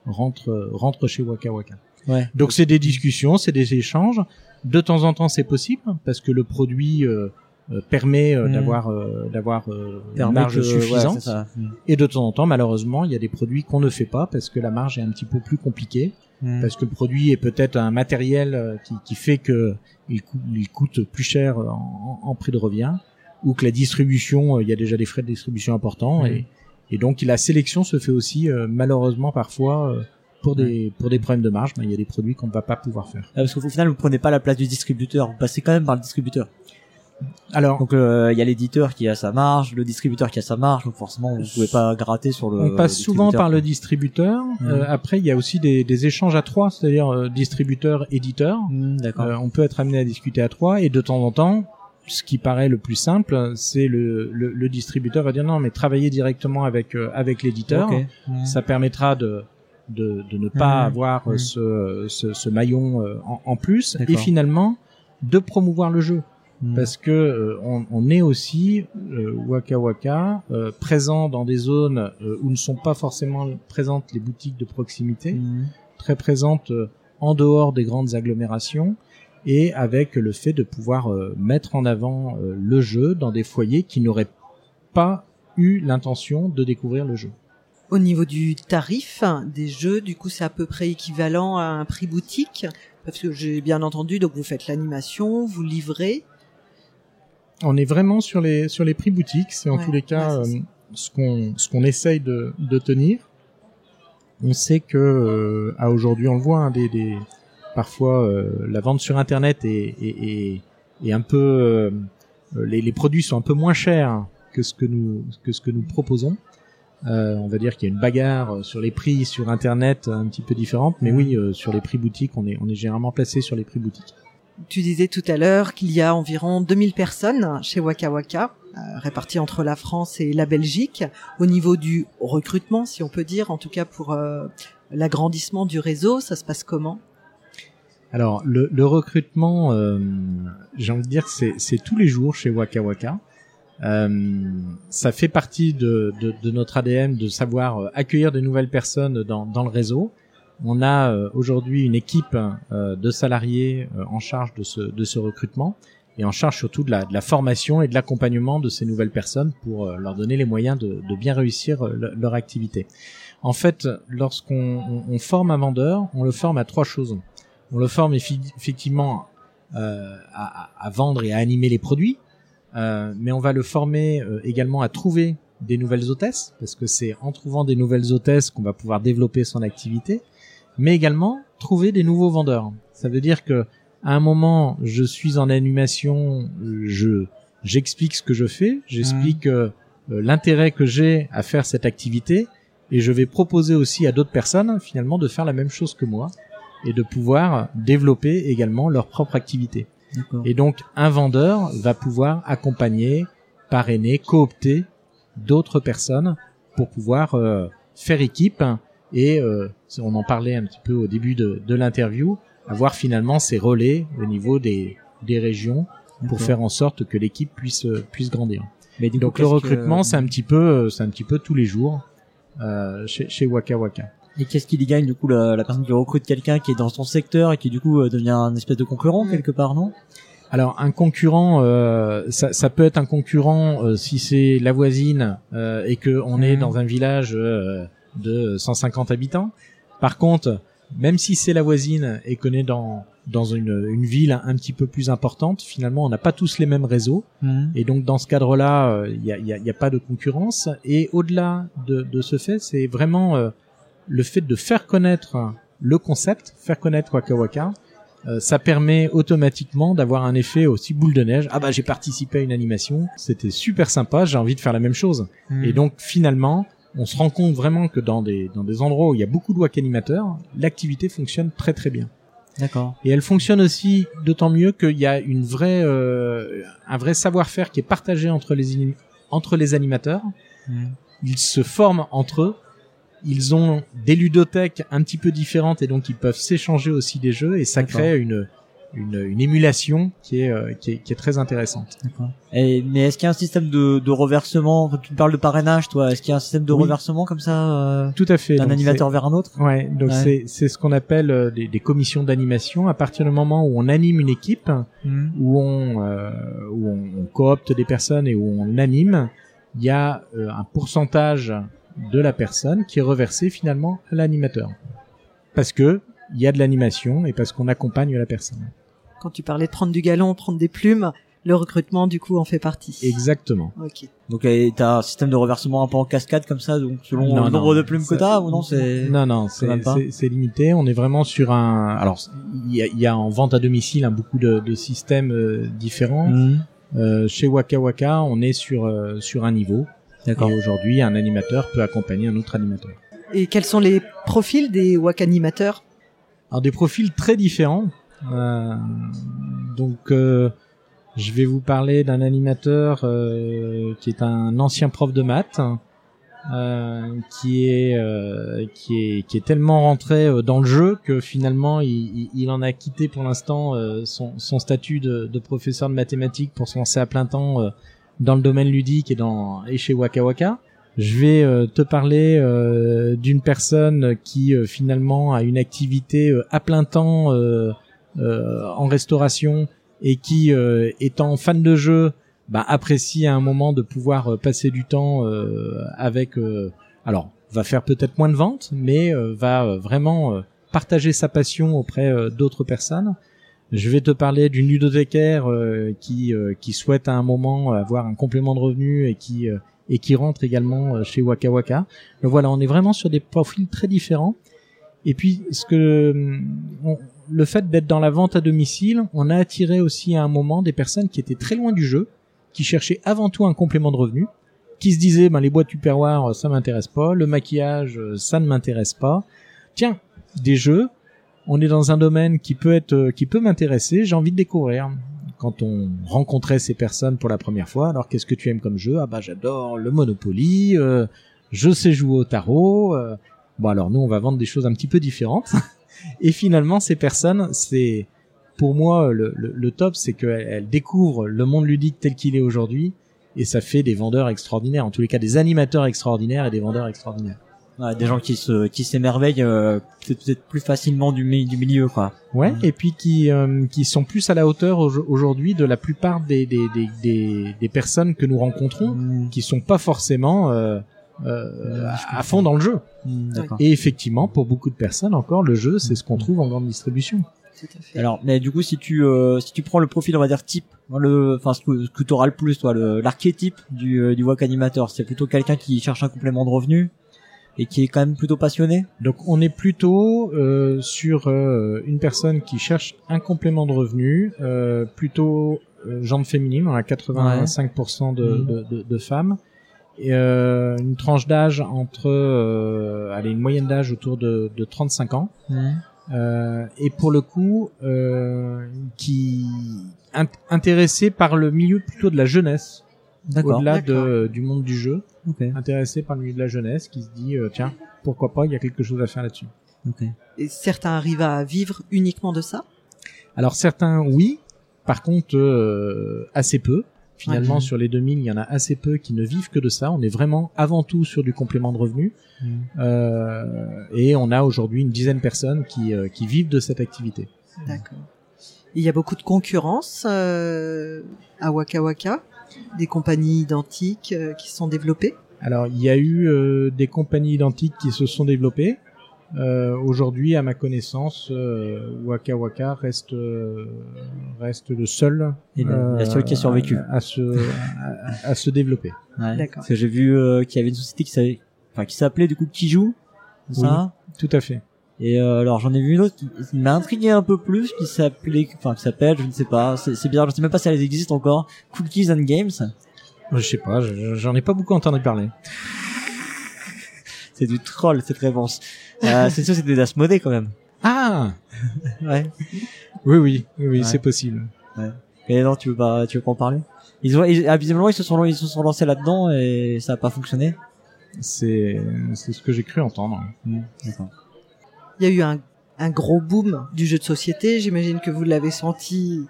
rentre rentre chez Waka Waka. Ouais. Donc c'est des discussions, c'est des échanges. De temps en temps, c'est possible parce que le produit euh, euh, permet euh, Mhm. d'avoir euh, d'avoir euh, une marge que- suffisante. Hmm. Et de temps en temps, malheureusement, il y a des produits qu'on ne fait pas parce que la marge est un petit peu plus compliquée, Hmm. parce que le produit est peut-être un matériel euh, qui, qui fait que il, cou- il coûte plus cher en, en prix de revient, ou que la distribution, euh, il y a déjà des frais de distribution importants, et, et donc la sélection se fait aussi euh, malheureusement parfois euh, pour des pour des problèmes de marge. Ben, il y a des produits qu'on ne va pas pouvoir faire. Ah, parce qu'au final, vous prenez pas la place du distributeur, vous passez quand même par le distributeur. Alors, Donc euh, il y a l'éditeur qui a sa marge, le distributeur qui a sa marge, donc forcément vous pouvez pas gratter sur le. on passe souvent distributeur, par le distributeur. Mhm. Euh, après, il y a aussi des, des échanges à trois, c'est-à-dire euh, distributeur-éditeur. Hmm, D'accord. Euh, on peut être amené à discuter à trois et de temps en temps, ce qui paraît le plus simple, c'est le, le, le distributeur va dire non, mais travailler directement avec euh, avec l'éditeur, ça permettra de de, de ne pas avoir euh, ce, ce, ce maillon euh, en, en plus. Et finalement de promouvoir le jeu. Hmm. parce que euh, on, on est aussi euh, Waka Waka euh, présent dans des zones où ne sont pas forcément présentes les boutiques de proximité. Hmm. très présente euh, en dehors des grandes agglomérations et avec le fait de pouvoir euh, mettre en avant euh, le jeu dans des foyers qui n'auraient pas eu l'intention de découvrir le jeu. Au niveau du tarif des jeux, du coup, c'est à peu près équivalent à un prix boutique. Parce que j'ai bien entendu, donc vous faites l'animation, vous livrez. On est vraiment sur les sur les prix boutiques, c'est en Ouais, tous les cas ouais, euh, ce qu'on ce qu'on essaye de, de tenir. On sait que euh, à aujourd'hui on le voit hein, des, des parfois euh, la vente sur internet est est, est, est un peu euh, les, les produits sont un peu moins chers que ce que nous que ce que nous proposons. Euh, on va dire qu'il y a une bagarre sur les prix sur internet un petit peu différente, mais oui euh, sur les prix boutiques on est on est généralement placé sur les prix boutiques. Tu disais tout à l'heure qu'il y a environ 2000 personnes chez Waka Waka, euh, réparties entre la France et la Belgique. Au niveau du recrutement, si on peut dire, en tout cas pour l'agrandissement du réseau, ça se passe comment? Alors, le, le recrutement, euh, j'ai envie de dire c'est, tous les jours chez Waka Waka. Euh, ça fait partie de, de, de notre ADN de savoir euh, accueillir de nouvelles personnes dans, dans le réseau. On a euh, aujourd'hui une équipe euh, de salariés euh, en charge de ce, de ce recrutement et en charge surtout de la, de la formation et de l'accompagnement de ces nouvelles personnes pour leur donner les moyens de, bien réussir le- leur activité. En fait, lorsqu'on on- on forme un vendeur, on le forme à trois choses. On le forme effectivement euh, à, à- vendre et à animer les produits, euh, mais on va le former euh, également à trouver des nouvelles hôtesses, parce que c'est en trouvant des nouvelles hôtesses qu'on va pouvoir développer son activité, mais également trouver des nouveaux vendeurs. Ça veut dire que à un moment, je suis en animation, je j'explique ce que je fais, j'explique euh, euh, l'intérêt que j'ai à faire cette activité, et je vais proposer aussi à d'autres personnes finalement de faire la même chose que moi et de pouvoir développer également leur propre activité. Et donc un vendeur va pouvoir accompagner, parrainer, coopter d'autres personnes pour pouvoir euh, faire équipe et euh, on en parlait un petit peu au début de, de l'interview, avoir finalement ces relais au niveau des, des régions pour faire en sorte que l'équipe puisse puisse grandir. Mais donc le recrutement, c'est un petit peu c'est un petit peu tous les jours euh, chez, chez Waka Waka. Et qu'est-ce qu'il y gagne du coup la, la, personne qui recrute quelqu'un qui est dans son secteur et qui du coup euh, devient un espèce de concurrent mm. quelque part, non? Alors un concurrent, euh, ça, ça, peut être un concurrent euh, si c'est la voisine euh, et que on est mm. dans un village de 150 habitants. Par contre, même si c'est la voisine et qu'on est dans dans une, une ville un, petit peu plus importante, finalement, on n'a pas tous les mêmes réseaux. Mm. Et donc, dans ce cadre-là, il n'y a, y a, y a, pas de concurrence. Et au-delà de, de ce fait, c'est vraiment le fait de faire connaître le concept, faire connaître Waka Waka, euh, ça permet automatiquement d'avoir un effet aussi boule de neige. Ah bah j'ai participé à une animation, c'était super sympa, j'ai envie de faire la même chose. Hmm. Et donc finalement, on se rend compte vraiment que dans des dans des endroits où il y a beaucoup de WAC animateurs, l'activité fonctionne très très bien. D'accord. Et elle fonctionne aussi d'autant mieux qu'il y a une vraie euh, un vrai savoir-faire qui est partagé entre les entre les animateurs. Hmm. Ils se forment entre eux ils ont des ludothèques un petit peu différentes et donc ils peuvent s'échanger aussi des jeux et ça crée une, une, une émulation qui est, euh, qui est, qui est très intéressante. Et mais est-ce qu'il y a un système de, de reversement? Tu parles de parrainage, toi. Est-ce qu'il y a un système de reversement comme ça euh, Tout à fait. D'un animateur vers un autre? Ouais. Donc c'est c'est ce qu'on appelle euh, des, des, commissions d'animation. À partir du moment où on anime une équipe, hmm. où on euh, où on, on, coopte des personnes et où on anime, il y a un pourcentage de la personne qui est reversée finalement à l'animateur. Parce que il y a de l'animation et parce qu'on accompagne la personne. Quand tu parlais de prendre du galon, prendre des plumes, le recrutement du coup en fait partie. Exactement. Ok. Donc tu as un système de reversement un peu en cascade comme ça, donc selon le nombre de plumes que t'as ou non c'est non non c'est limité. On est vraiment sur un alors il y a, en vente à domicile hein, beaucoup de, de systèmes euh, différents. Mmh. Euh, chez Waka Waka, on est sur euh, sur un niveau D'accord. aujourd'hui, un animateur peut accompagner un autre animateur. Et quels sont les profils des WAC animateurs? Alors des profils très différents. Euh, donc euh, je vais vous parler d'un animateur euh, qui est un ancien prof de maths, euh, qui est euh, qui est qui est tellement rentré euh, dans le jeu que finalement il, il en a quitté pour l'instant son, son statut de, de, professeur de mathématiques pour se lancer à plein temps dans le domaine ludique et dans et chez Waka Waka. Je vais euh, te parler euh, d'une personne qui euh, finalement a une activité à plein temps en restauration et qui, étant fan de jeu, bah, apprécie à un moment de pouvoir passer du temps avec. alors, va faire peut-être moins de ventes, mais va vraiment partager sa passion auprès d'autres personnes. Je vais te parler d'une ludothécaire euh, qui euh, qui souhaite à un moment avoir un complément de revenu et qui euh, et qui rentre également chez Waka Waka. Donc voilà, on est vraiment sur des profils très différents. Et puis ce que le fait d'être dans la vente à domicile, on a attiré aussi à un moment des personnes qui étaient très loin du jeu, qui cherchaient avant tout un complément de revenu, qui se disaient ben les boîtes tupperware ça m'intéresse pas, le maquillage ça ne m'intéresse pas. Tiens, des jeux, on est dans un domaine qui peut être, euh, qui peut m'intéresser, j'ai envie de découvrir. Quand on rencontrait ces personnes pour la première fois, alors qu'est-ce que tu aimes comme jeu? Ah bah j'adore le Monopoly, euh, je sais jouer au tarot. Euh. Bon alors nous on va vendre des choses un petit peu différentes. Et finalement ces personnes, c'est pour moi le, le, top, c'est qu'elles découvrent le monde ludique tel qu'il est aujourd'hui et ça fait des vendeurs extraordinaires, en tous les cas des animateurs extraordinaires et des vendeurs extraordinaires des gens qui se qui s'émerveillent euh, peut-être plus facilement du, du milieu quoi. Ouais, et puis qui euh, qui sont plus à la hauteur aujourd'hui de la plupart des des, des des, des personnes que nous rencontrons mmh. qui sont pas forcément euh, euh, à fond dans le jeu. Mmh, et effectivement, pour beaucoup de personnes encore, le jeu, c'est ce qu'on trouve en grande distribution. Alors, mais du coup, si tu euh, si tu prends le profil, on va dire type, hein, le, enfin ce que, tu auras le plus, toi, l'archétype du euh, du WAC animateur, c'est plutôt quelqu'un qui cherche un complément de revenu, et qui est quand même plutôt passionné. Donc on est plutôt euh, sur euh, une personne qui cherche un complément de revenu, euh, plutôt euh, genre féminine, on a 85% de, mmh. de, de, de, femmes, et, euh, une tranche d'âge entre, euh, allez, une moyenne d'âge autour de, de 35 ans. Euh, et pour le coup, euh, qui int- intéressé par le milieu plutôt de la jeunesse. Au-delà de, du monde du jeu, intéressé par le milieu de la jeunesse, qui se dit euh, tiens, pourquoi pas, il y a quelque chose à faire là-dessus. Et certains arrivent à vivre uniquement de ça? Alors certains, oui. Par contre, euh, assez peu. Finalement, sur les 2000, il y en a assez peu qui ne vivent que de ça. On est vraiment avant tout sur du complément de revenus. Mhm. Euh, et on a aujourd'hui une dizaine de personnes qui, euh, qui vivent de cette activité. D'accord. Il y a beaucoup de concurrence euh, à Waka Waka, des compagnies identiques euh, qui se sont développées. Alors, il y a eu euh, des compagnies identiques qui se sont développées. Euh, aujourd'hui, à ma connaissance, euh, Waka Waka reste euh, reste le seul Et le- la seule qui a survécu. à, à se à, à se développer. Ouais. D'accord. Parce que j'ai vu euh, qu'il y avait une société qui s'appelait, enfin, qui s'appelait du coup Kijou. c'est Ça? Tout à fait. Et euh, alors j'en ai vu une autre qui qui m'a intrigué un peu plus, qui s'appelait, enfin qui s'appelle, je ne sais pas, c'est c'est bizarre, je sais même pas si elles existent encore. Cookies and Games. Je sais pas, je- j'en ai pas beaucoup entendu parler. C'est du troll cette réponse. Euh, c'est sûr, c'était d'Asmodée quand même. Ah Ouais. Oui, oui, oui, oui Ouais. c'est possible. Et non, tu veux pas, tu veux pas en parler? Ils ont, ils, ah, visiblement, ils se sont, ils se sont lancés là-dedans et ça a pas fonctionné. C'est c'est ce que j'ai cru entendre. D'accord. Il y a eu un, un gros boom du jeu de société. J'imagine que vous l'avez senti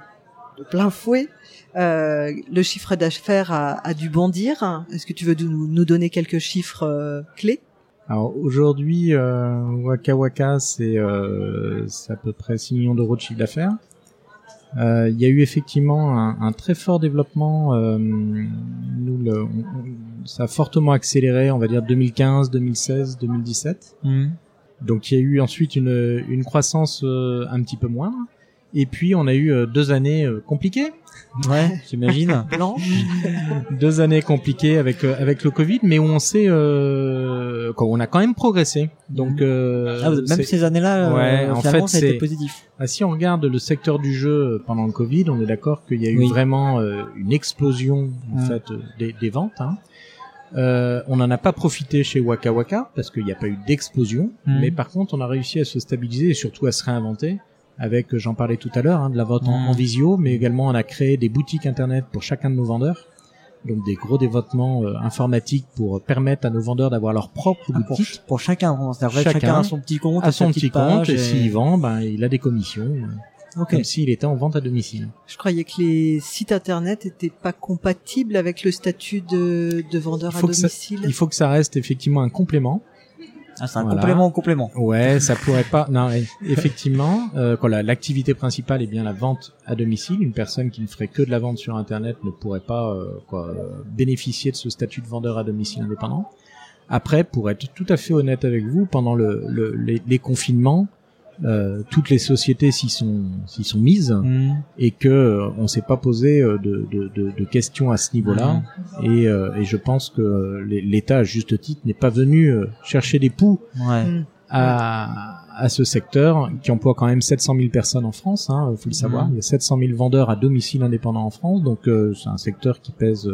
de plein fouet. Euh, le chiffre d'affaires a, a dû bondir. Est-ce que tu veux nous, nous donner quelques chiffres euh, clés? Alors aujourd'hui, euh, Waka Waka, c'est euh, c'est à peu près 6 millions d'euros de chiffre d'affaires. Euh, Il y a eu effectivement un, un très fort développement. euh, nous, le, on- ça a fortement accéléré, on va dire 2015, 2016, 2017. Mhm. Donc il y a eu ensuite une, une croissance euh, un petit peu moindre. Et puis on a eu euh, deux années euh, compliquées, Ouais, j'imagine. Blanche deux années compliquées avec euh, avec le Covid, mais où on s'est, euh, on a quand même progressé. Donc euh, Ah, même ces années-là, Ouais, en fait, ça a été positif. Ah, si on regarde le secteur du jeu pendant le Covid, on est d'accord qu'il y a eu Oui. vraiment une explosion en Mm. fait des, des ventes. Hein. Euh, on n'en a pas profité chez Waka Waka parce qu'il n'y a pas eu d'explosion, Mm. mais par contre on a réussi à se stabiliser et surtout à se réinventer avec, euh, j'en parlais tout à l'heure, hein, de la vente en, Mm. en visio, mais également on a créé des boutiques internet pour chacun de nos vendeurs. Donc des gros développements euh, informatiques pour permettre à nos vendeurs d'avoir leur propre Ah, pour, boutique pour chacun, bon, c'est-à-dire Chacun chacun, a son petit compte, à son petit compte et s'il vend, ben, il a des commissions, euh, Comme s'il était en vente à domicile. Je croyais que les sites internet étaient pas compatibles avec le statut de, de vendeur à ça- domicile. Il faut que ça reste effectivement un complément. Ah, c'est un Voilà. complément au complément. Ouais, ça pourrait pas. Non, effectivement, euh, quand la- l'activité principale est bien la vente à domicile, une personne qui ne ferait que de la vente sur Internet ne pourrait pas euh, quoi, euh, bénéficier de ce statut de vendeur à domicile indépendant. Après, pour être tout à fait honnête avec vous, pendant le, le- les, les confinements, euh, toutes les sociétés s'y sont s'y sont mises Mhm. et que euh, on s'est pas posé euh, de, de, de, de questions à ce niveau-là. Et, euh, et je pense que l'État, à juste titre, n'est pas venu chercher des poux Ouais. Mm. à, à ce secteur qui emploie quand même 700 000 personnes en France. Hein, faut le savoir. Il y a 700 000 vendeurs à domicile indépendant en France, donc euh, c'est un secteur qui pèse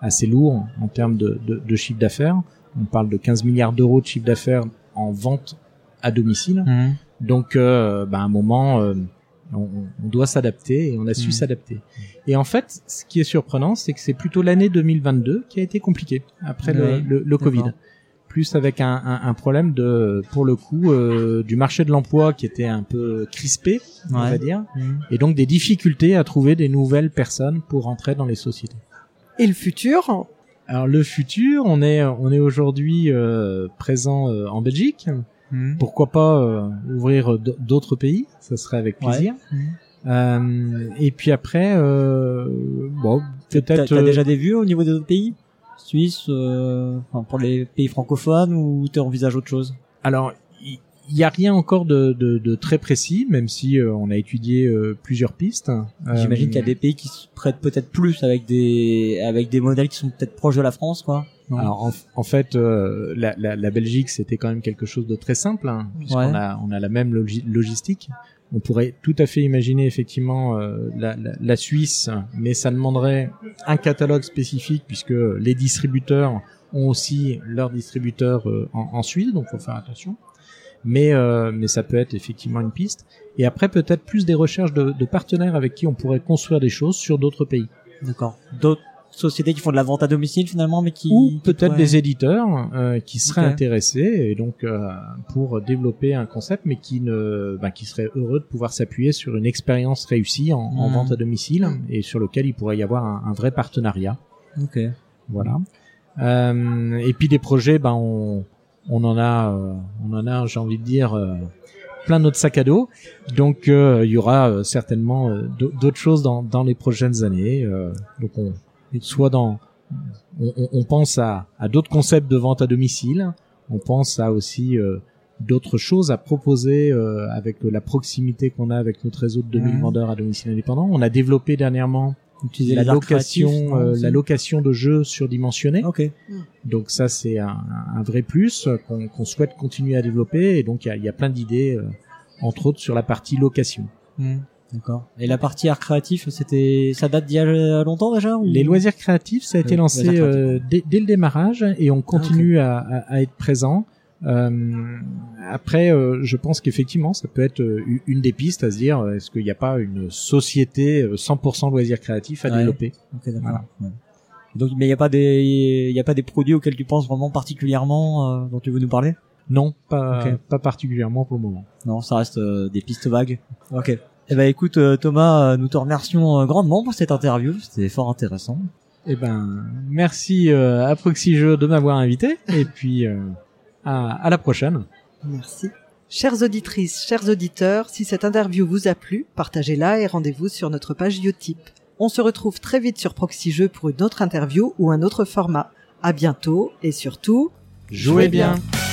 assez lourd en termes de, de, de chiffre d'affaires. On parle de 15 milliards d'euros de chiffre d'affaires en vente à domicile. Donc, euh, bah, à un moment, euh, on, on doit s'adapter et on a su Mhm. s'adapter. Et en fait, ce qui est surprenant, c'est que c'est plutôt l'année 2022 qui a été compliquée après le, Oui, le, le Covid. Plus avec un, un, un problème de, pour le coup, euh, du marché de l'emploi qui était un peu crispé, on Ouais. va dire, Mhm. et donc des difficultés à trouver des nouvelles personnes pour rentrer dans les sociétés. Et le futur? Alors le futur, on est on est aujourd'hui euh, présent euh, en Belgique. Mhm. Pourquoi pas euh, ouvrir d- d'autres pays? Ça serait avec Ouais. plaisir. Mhm. Euh, et puis après, euh, bon, peut-être. t'as euh, déjà des vues au niveau des autres pays? Suisse, euh, enfin, pour les pays francophones ou tu envisages autre chose? Alors, il y, a rien encore de, de, de très précis, même si euh, on a étudié euh, plusieurs pistes. J'imagine Euh, qu'il y a des pays qui se prêtent peut-être plus avec des avec des modèles qui sont peut-être proches de la France, quoi. Non Alors en, en fait, euh, la, la, la Belgique, c'était quand même quelque chose de très simple, hein, puisqu'on Ouais. a, on a la même logi- logistique. On pourrait tout à fait imaginer effectivement euh, la, la, la Suisse, mais ça demanderait un catalogue spécifique, puisque les distributeurs ont aussi leur distributeur euh, en, en Suisse, donc faut faire attention. Mais euh, mais ça peut être effectivement une piste. Et après peut-être plus des recherches de, de partenaires avec qui on pourrait construire des choses sur d'autres pays. D'accord. D'autres sociétés qui font de la vente à domicile finalement, mais qui ou peut-être pourraient- des éditeurs euh, qui seraient intéressés et donc euh, pour développer un concept mais qui ne bah, qui seraient heureux de pouvoir s'appuyer sur une expérience réussie en, en Mhm. vente à domicile et sur lequel il pourrait y avoir un, un vrai partenariat. Ok. voilà. Euh, et puis des projets ben on on en a euh, on en a j'ai envie de dire euh, plein notre sac à dos. Donc euh, il y aura euh, certainement euh, d'au- d'autres choses dans dans les prochaines années. Euh, donc on soit dans on, on- on pense à, à d'autres concepts de vente à domicile on pense à aussi euh, d'autres choses à proposer euh, avec la proximité qu'on a avec notre réseau de 2000 Mhm. vendeurs à domicile indépendant on a développé dernièrement Utiliser la location créatifs, euh, la location de jeux surdimensionnés Ok. donc ça c'est un, un vrai plus euh, qu'on souhaite continuer à développer et donc il y a, y a plein d'idées euh, entre autres sur la partie location. Hmm, D'accord. Et la partie art créatif, c'était, ça date d'il y a longtemps déjà ou... Les loisirs créatifs ça a été Oui, lancé euh, dès, dès le démarrage et on continue à, à- à être présent. Euh, après, euh, je pense qu'effectivement, ça peut être euh, une des pistes à se dire, euh, est-ce qu'il n'y a pas une société euh, 100% loisirs créatifs à Ouais. développer? Ok, d'accord. Voilà. Ouais. Donc, mais il n'y a pas des, il y a pas des produits auxquels tu penses vraiment particulièrement, euh, dont tu veux nous parler? Non, pas, pas particulièrement pour le moment. Non, ça reste euh, des pistes vagues. Ok. Eh ben, écoute, euh, Thomas, euh, nous te remercions euh, grandement pour cette interview. C'était fort intéressant. Eh ben, merci euh, à Proxy Jeux de m'avoir invité et puis euh, à, à la prochaine. Merci. Chères auditrices, chers auditeurs, si cette interview vous a plu, partagez-la et rendez-vous sur notre page Utip. On se retrouve très vite sur Proxy pour une autre interview ou un autre format. À bientôt et surtout, Jouez Jouez bien. bien.